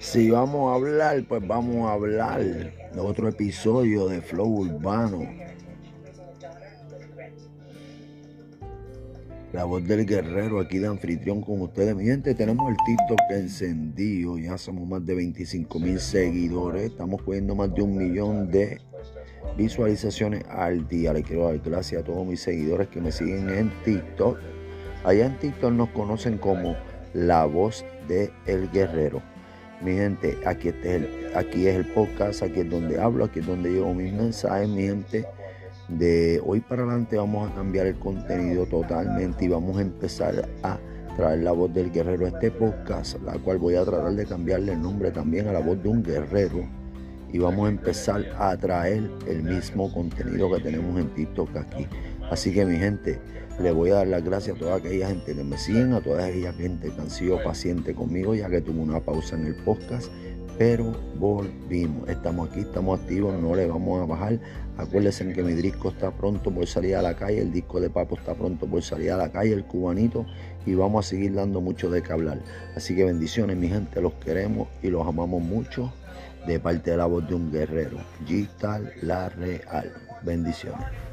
Si vamos a hablar, pues vamos a hablar de otro episodio de Flow Urbano. La voz del guerrero aquí de anfitrión con ustedes. Mi gente, tenemos el TikTok encendido. Ya somos más de 25 mil seguidores. Estamos cogiendo más de un millón de visualizaciones al día. Le quiero dar gracias a todos mis seguidores que me siguen en TikTok. Allá en TikTok nos conocen como La Voz del el Guerrero. Mi gente, aquí, este es el, aquí es el podcast, aquí es donde hablo, aquí es donde llevo mis mensajes, mi gente de hoy para adelante vamos a cambiar el contenido totalmente y vamos a empezar a traer la voz del guerrero a este podcast, la cual voy a tratar de cambiarle el nombre también a la voz de un guerrero y vamos a empezar a traer el mismo contenido que tenemos en TikTok aquí. Así que mi gente, le voy a dar las gracias a toda aquella gente que me siguen, a toda aquella gente que han sido pacientes conmigo, ya que tuve una pausa en el podcast pero volvimos. Estamos aquí, estamos activos, no le vamos a bajar. Acuérdense que mi disco está pronto por salir a la calle, el disco de Papo está pronto por salir a la calle, el cubanito, y vamos a seguir dando mucho de qué hablar. Así que bendiciones, mi gente, los queremos y los amamos mucho de parte de la voz de un guerrero. Gital La Real. Bendiciones.